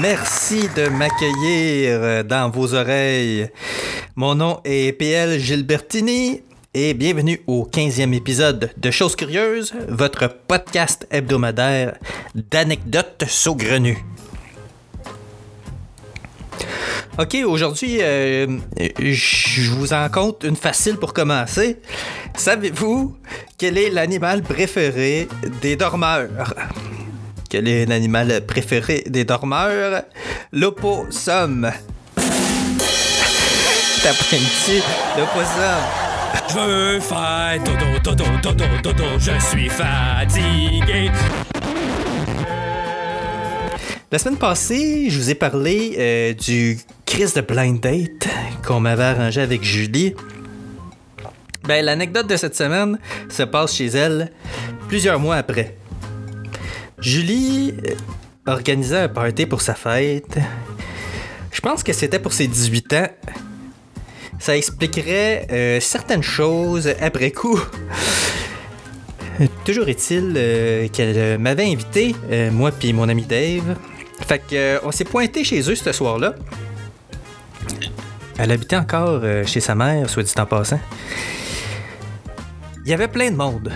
merci, de m'accueillir dans vos oreilles. Mon nom est PL Gilbertini et bienvenue au 15e épisode de Choses Curieuses, votre podcast hebdomadaire d'anecdotes saugrenues. Ok, aujourd'hui, euh, je vous en compte une facile pour commencer. Savez-vous quel est l'animal préféré des dormeurs? Quel est l'animal préféré des dormeurs? L'opossum. T'appelles-tu l'opossum? Je veux faire dodo, dodo, dodo, dodo, je suis fatigué. La semaine passée, je vous ai parlé euh, du Chris de Blind Date qu'on m'avait arrangé avec Julie. Ben, l'anecdote de cette semaine se passe chez elle plusieurs mois après. Julie euh, organisait un party pour sa fête. Je pense que c'était pour ses 18 ans. Ça expliquerait euh, certaines choses après coup. Toujours est-il euh, qu'elle euh, m'avait invité, euh, moi puis mon ami Dave. Fait que euh, on s'est pointé chez eux ce soir-là. Elle habitait encore euh, chez sa mère, soit dit en passant. Il y avait plein de monde.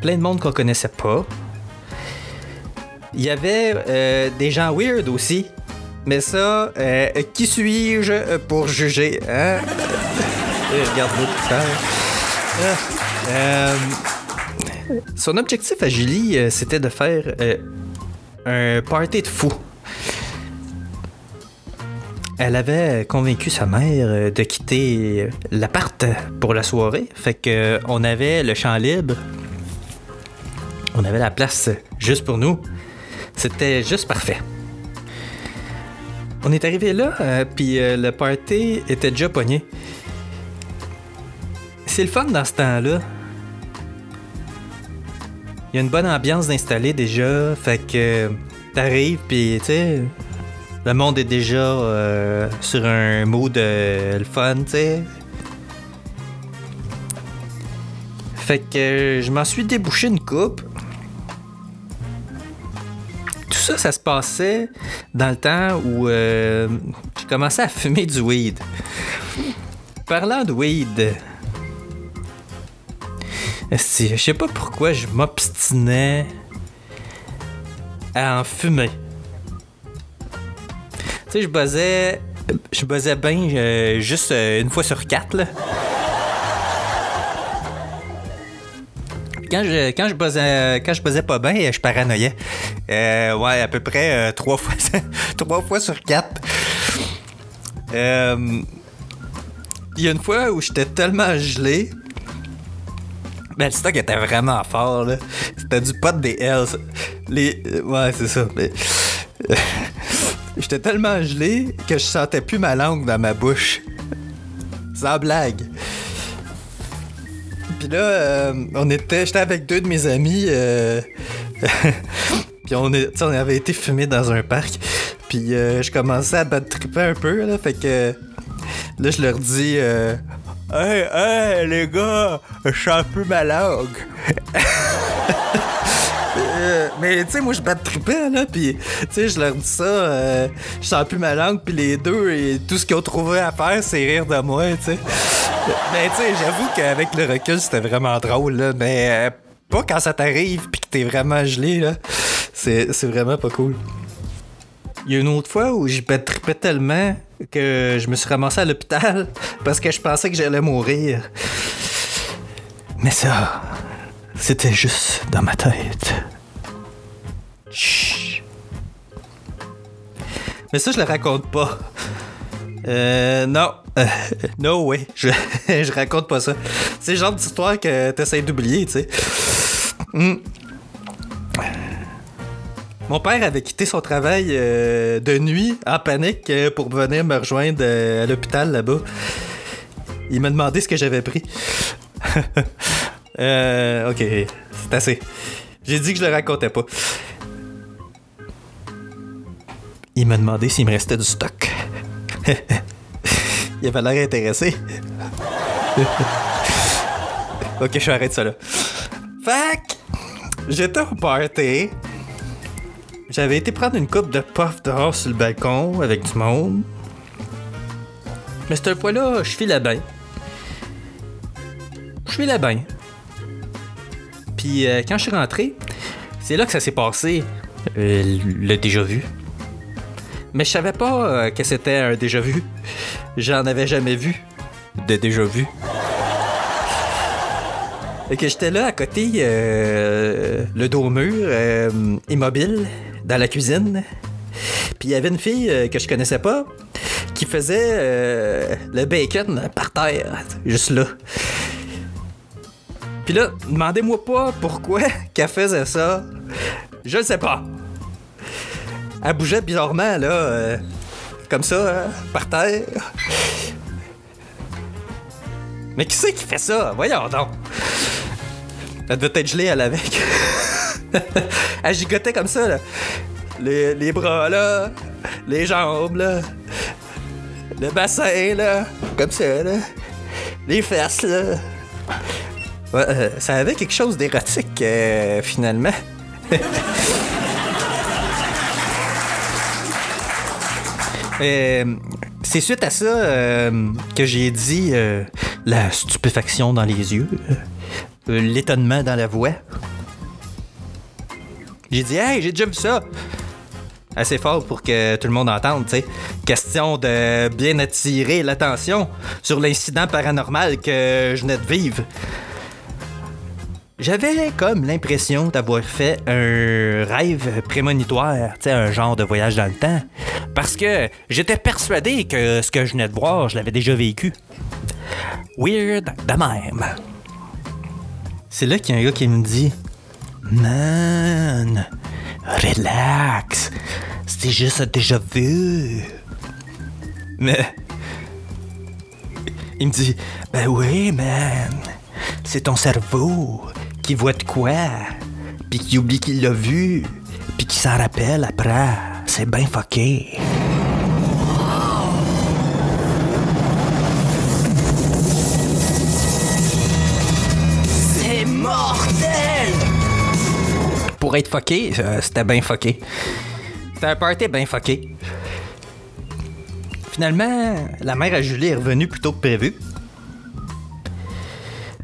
Plein de monde qu'on connaissait pas. Il y avait euh, des gens weird aussi. Mais ça, euh, qui suis-je pour juger? Hein? Euh, tout ça. Ah. Euh, son objectif à Julie, euh, c'était de faire euh, un party de fou. Elle avait convaincu sa mère euh, de quitter euh, l'appart pour la soirée. Fait que euh, on avait le champ libre. On avait la place juste pour nous. C'était juste parfait. On est arrivé là, euh, puis euh, le party était déjà pogné. C'est le fun dans ce temps-là. Il y a une bonne ambiance d'installer déjà, fait que t'arrives, puis tu sais, le monde est déjà euh, sur un mood euh, le fun, tu sais. Fait que je m'en suis débouché une coupe. Ça, se passait dans le temps où euh, j'ai commencé à fumer du weed. Parlant de weed, je sais pas pourquoi je m'obstinais à en fumer. Tu sais, je buzzais, je buzzais bien euh, juste euh, une fois sur quatre. Quand je, quand je buzzais, quand je buzzais pas bien, je paranoïais. Euh, ouais, à peu près euh, trois fois, trois fois sur quatre. Euh, Il y a une fois où j'étais tellement gelé. Ben, le stock était vraiment fort, là. C'était du pot des Hells. Les... euh, Ouais, c'est ça. J'étais tellement gelé que je sentais plus ma langue dans ma bouche. Sans blague. Puis là, euh, on était... J'étais avec deux de mes amis. euh, Puis on, avait été fumé dans un parc. Puis euh, je commençais à battre triper un peu, là. Fait que là, je leur dis euh, Hey, hey, les gars, je sens plus ma langue. Euh, mais tu sais, moi je batte trippé là, puis tu sais, je leur dis ça, euh, je sens plus ma langue, puis les deux, et tout ce qu'ils ont trouvé à faire, c'est rire de moi, tu sais. Mais tu sais, j'avoue qu'avec le recul, c'était vraiment drôle, mais euh, pas quand ça t'arrive, puis que t'es vraiment gelé, là. C'est vraiment pas cool. Il y a une autre fois où j'y tripais tellement que je me suis ramassé à l'hôpital parce que je pensais que j'allais mourir. Mais ça, c'était juste dans ma tête. Mais ça, je le raconte pas. Euh, non. Euh, no way. Je, je raconte pas ça. C'est le genre d'histoire que t'essayes d'oublier, tu sais. Hmm. Mon père avait quitté son travail euh, de nuit en panique euh, pour venir me rejoindre euh, à l'hôpital là-bas. Il m'a demandé ce que j'avais pris. Euh, ok, c'est assez. J'ai dit que je le racontais pas. Il m'a demandé s'il me restait du stock. Il avait l'air intéressé. ok, je arrête ça là. Fac, j'étais au party. J'avais été prendre une coupe de puff dehors sur le balcon avec du monde. Mais cette fois-là, je filais bien. Je filais bien. Puis euh, quand je suis rentré, c'est là que ça s'est passé. euh, le déjà vu. Mais je savais pas euh, que c'était un déjà vu. J'en avais jamais vu de déjà vu. Et que j'étais là à côté, le dos mur, immobile, dans la cuisine. Puis il y avait une fille euh, que je connaissais pas qui faisait euh, le bacon par terre, juste là. Puis là, demandez-moi pas pourquoi qu'elle faisait ça. Je ne sais pas. Elle bougeait bizarrement, là, euh, comme ça, hein, par terre. Mais qui c'est qui fait ça? Voyons donc. Elle devait être gelée, elle, avec. elle gigotait comme ça, là. Les, bras, là. Les jambes, là. Le bassin, là. Comme ça, là. Les fesses, là. Euh, ça avait quelque chose d'érotique, euh, finalement. Euh, c'est suite à ça que j'ai dit la stupéfaction dans les yeux, l'étonnement dans la voix. J'ai dit, hey, j'ai déjà vu ça. Assez fort pour que tout le monde entende, tu sais. Question de bien attirer l'attention sur l'incident paranormal que je venais de vivre. J'avais comme l'impression d'avoir fait un rêve prémonitoire, tu sais, un genre de voyage dans le temps. Parce que j'étais persuadé que ce que je venais de voir, je l'avais déjà vécu. Weird de même. C'est là qu'il y a un gars qui me dit Man, relax, c'était juste un déjà vu. Mais. Il me dit Ben oui, man, c'est ton cerveau qui voit de quoi, puis qui oublie qu'il l'a vu, puis qui s'en rappelle après. C'est bien fucké. Pour être fucké, euh, c'était bien fucké. C'était un party bien fucké. Finalement, la mère à Julie est revenue plus tôt que prévu.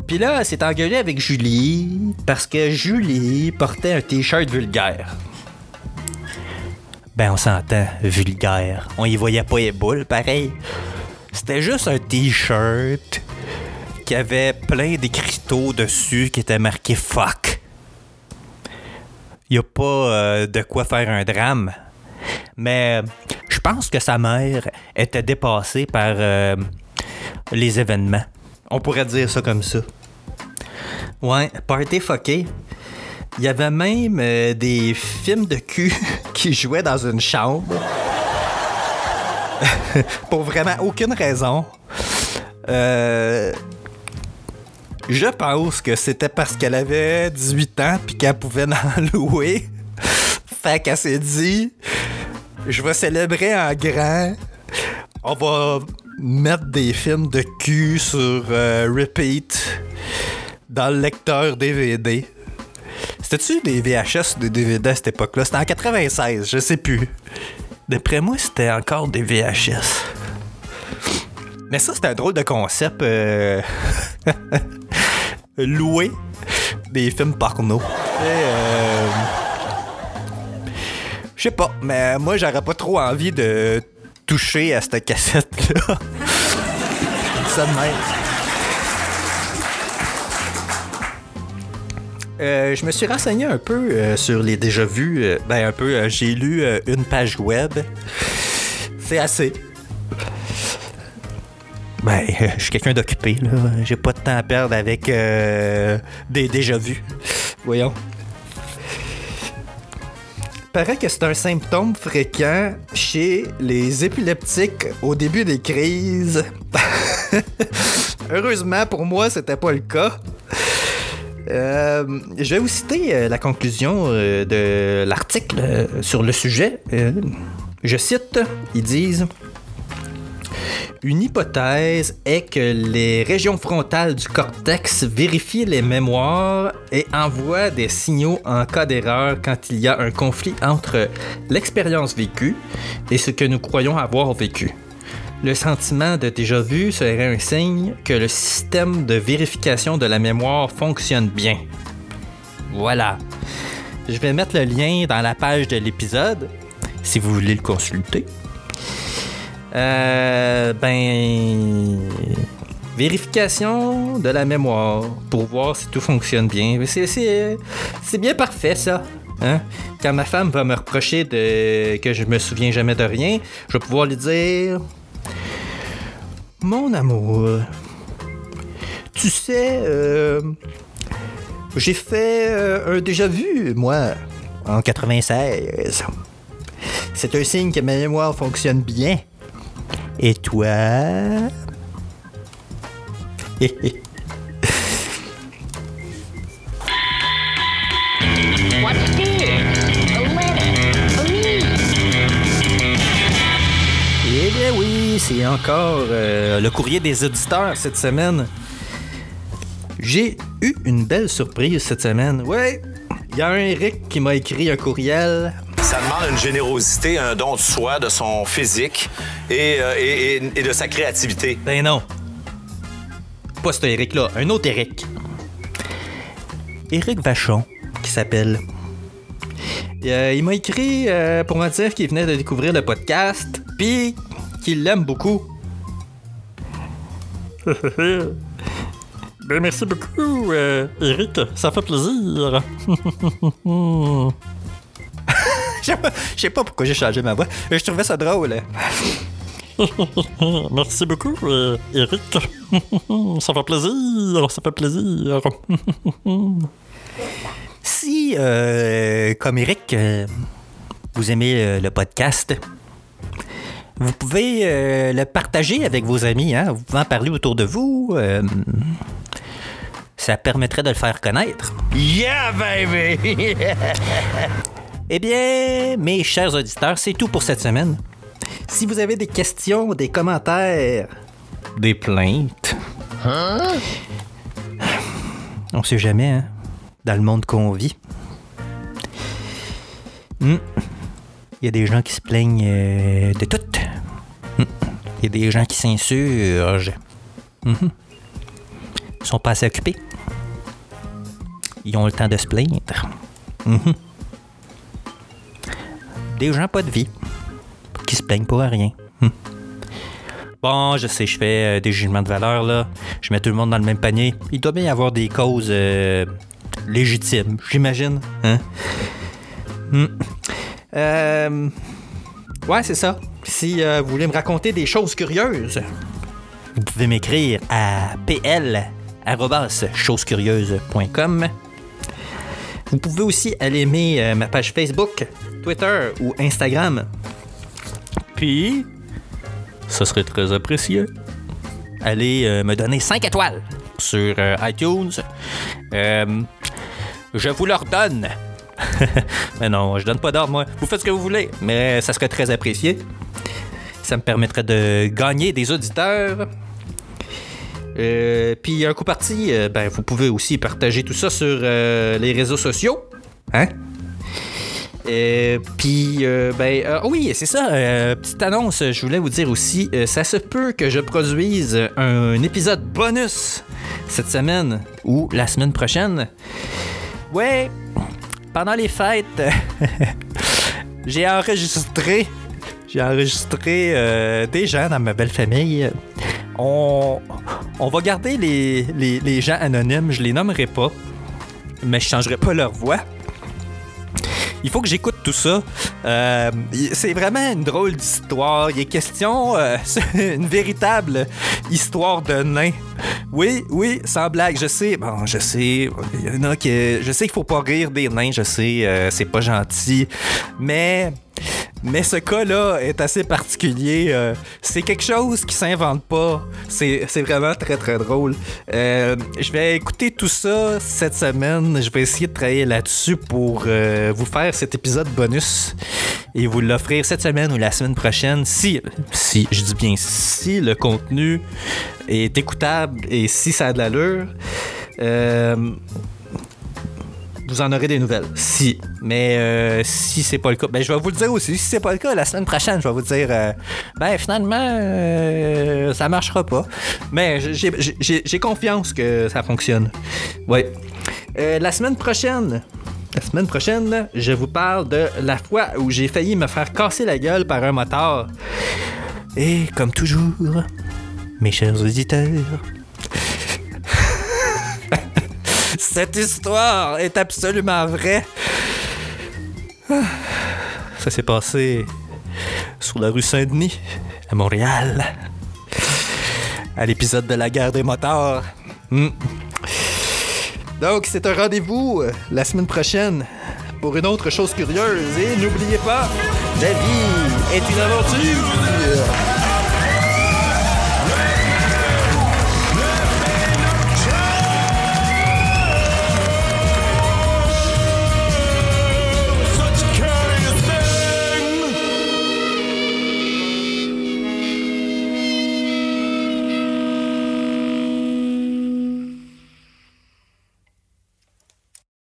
Puis là, elle s'est engueulée avec Julie parce que Julie portait un t-shirt vulgaire. Ben, on s'entend, vulgaire. On y voyait pas les boules, pareil. C'était juste un t-shirt qui avait plein d'écriteaux dessus qui étaient marqués fuck. Y a pas euh, de quoi faire un drame. Mais je pense que sa mère était dépassée par euh, les événements. On pourrait dire ça comme ça. Ouais, party fucké. Il y avait même euh, des films de cul qui jouaient dans une chambre. Pour vraiment aucune raison. Euh, je pense que c'était parce qu'elle avait 18 ans puis qu'elle pouvait en louer. Fait qu'elle s'est dit je vais célébrer en grand. On va mettre des films de cul sur euh, repeat dans le lecteur DVD. C'était-tu des VHS ou des DVD à cette époque-là? C'était en 96, je sais plus. D'après moi, c'était encore des VHS. Mais ça, c'était un drôle de concept. euh, Louer des films porno. Euh, Je sais pas, mais moi, j'aurais pas trop envie de toucher à cette cassette-là. Ça. Euh, je me suis renseigné un peu euh, sur les déjà vus. Euh, ben, un peu, j'ai lu une page web. C'est assez. Ben, je suis quelqu'un d'occupé, là. J'ai pas de temps à perdre avec euh, des déjà vus. Voyons. Paraît que c'est un symptôme fréquent chez les épileptiques au début des crises. Heureusement pour moi, c'était pas le cas. Euh, je vais vous citer euh, la conclusion de l'article sur le sujet. Je cite, ils disent Une hypothèse est que les régions frontales du cortex vérifient les mémoires et envoient des signaux en cas d'erreur quand il y a un conflit entre l'expérience vécue et ce que nous croyons avoir vécu. Le sentiment de déjà vu serait un signe que le système de vérification de la mémoire fonctionne bien. Voilà. Je vais mettre le lien dans la page de l'épisode si vous voulez le consulter. Euh, ben. Vérification de la mémoire pour voir si tout fonctionne bien. C'est, bien parfait, ça. Hein? Quand ma femme va me reprocher que je me souviens jamais de rien, je vais pouvoir lui dire Mon amour, tu sais, euh, j'ai fait euh, un déjà vu, moi, en 96. C'est un signe que ma mémoire fonctionne bien. Et toi? Eh bien oui, c'est encore euh, le courrier des auditeurs cette semaine. J'ai eu une belle surprise cette semaine. Ouais, il y a un Eric qui m'a écrit un courriel. Ça demande une générosité, un don de soi, de son physique et, euh, et- et- et de sa créativité. Ben non. Pas cet Eric-là, un autre Eric. Eric Vachon, qui s'appelle. Euh, il m'a écrit euh, pour me dire qu'il venait de découvrir le podcast, puis qu'il l'aime beaucoup. ben merci beaucoup, euh, Eric. Ça fait plaisir. Je sais pas- je sais pas pourquoi j'ai changé ma voix. Je trouvais ça drôle. Merci beaucoup, euh, Eric. ça fait plaisir, ça fait plaisir. si, euh, comme Eric, euh, vous aimez euh, le podcast, vous pouvez euh, le partager avec vos amis. Hein? Vous pouvez en parler autour de vous. euh, ça permettrait de le faire connaître. Yeah, baby! Eh bien, mes chers auditeurs, c'est tout pour cette semaine. Si vous avez des questions, des commentaires, des plaintes, on sait jamais, hein, dans le monde qu'on vit. Hmm. Il y a des gens qui se plaignent euh, de tout. Hmm. Il y a des gens qui s'insurgent. Mhm. Ils sont pas assez occupés. Ils ont le temps de se plaindre. Mhm des gens pas de vie qui se plaignent pour rien. Hum. Bon, je sais, je fais euh, des jugements de valeur là. Je mets tout le monde dans le même panier. Il doit bien y avoir des causes euh, légitimes, j'imagine. Hein? Hum. Euh, Ouais, c'est ça. Si vous voulez me raconter des choses curieuses, vous pouvez m'écrire à pl@chosescurieuses.com. Vous pouvez aussi aller aimer ma page Facebook, Twitter ou Instagram. Puis, ce serait très apprécié. Allez euh, me donner 5 étoiles sur euh, iTunes. Euh, je vous leur donne. mais non, je donne pas d'ordre, moi. Vous faites ce que vous voulez, mais ça serait très apprécié. Ça me permettrait de gagner des auditeurs. Puis un coup parti, ben, vous pouvez aussi partager tout ça sur les réseaux sociaux. Hein? Euh, puis, euh, ben, euh, oui, c'est ça. euh, petite annonce, je voulais vous dire aussi, ça se peut que je produise un épisode bonus cette semaine ou la semaine prochaine. Ouais, pendant les fêtes, j'ai enregistré. J'ai enregistré des gens dans ma belle famille. On, on va garder les, les- les gens anonymes, je les nommerai pas, mais je changerai pas leur voix. Il faut que j'écoute tout ça. Euh, c'est vraiment une drôle d'histoire. Il est question, euh, une véritable histoire de nain. Oui, oui, sans blague. Je sais, bon, je sais, il y en a qui, je sais qu'il faut pas rire des nains. Je sais, euh, c'est pas gentil, mais. Mais ce cas-là est assez particulier. euh, c'est quelque chose qui s'invente pas. C'est vraiment très très drôle. Euh, je vais écouter tout ça cette semaine. Je vais essayer de travailler là-dessus pour euh, vous faire cet épisode bonus et vous l'offrir cette semaine ou la semaine prochaine. Si, si, je dis bien si le contenu est écoutable et si ça a de l'allure. Vous en aurez des nouvelles. Si. Mais euh, si c'est pas le cas, ben je vais vous le dire aussi. Si c'est pas le cas, la semaine prochaine, je vais vous dire euh, ben finalement euh, ça marchera pas. Mais j'ai- confiance que ça fonctionne. Ouais. Euh, la semaine prochaine. La semaine prochaine, je vous parle de la fois où j'ai failli me faire casser la gueule par un motard. Et comme toujours, mes chers auditeurs, Cette histoire est absolument vraie. Ça s'est passé sur la rue Saint-Denis, à Montréal. À l'épisode de la guerre des motards. Hmm. Donc, c'est un rendez-vous euh, la semaine prochaine pour une autre chose curieuse. Et n'oubliez pas, la vie est une aventure.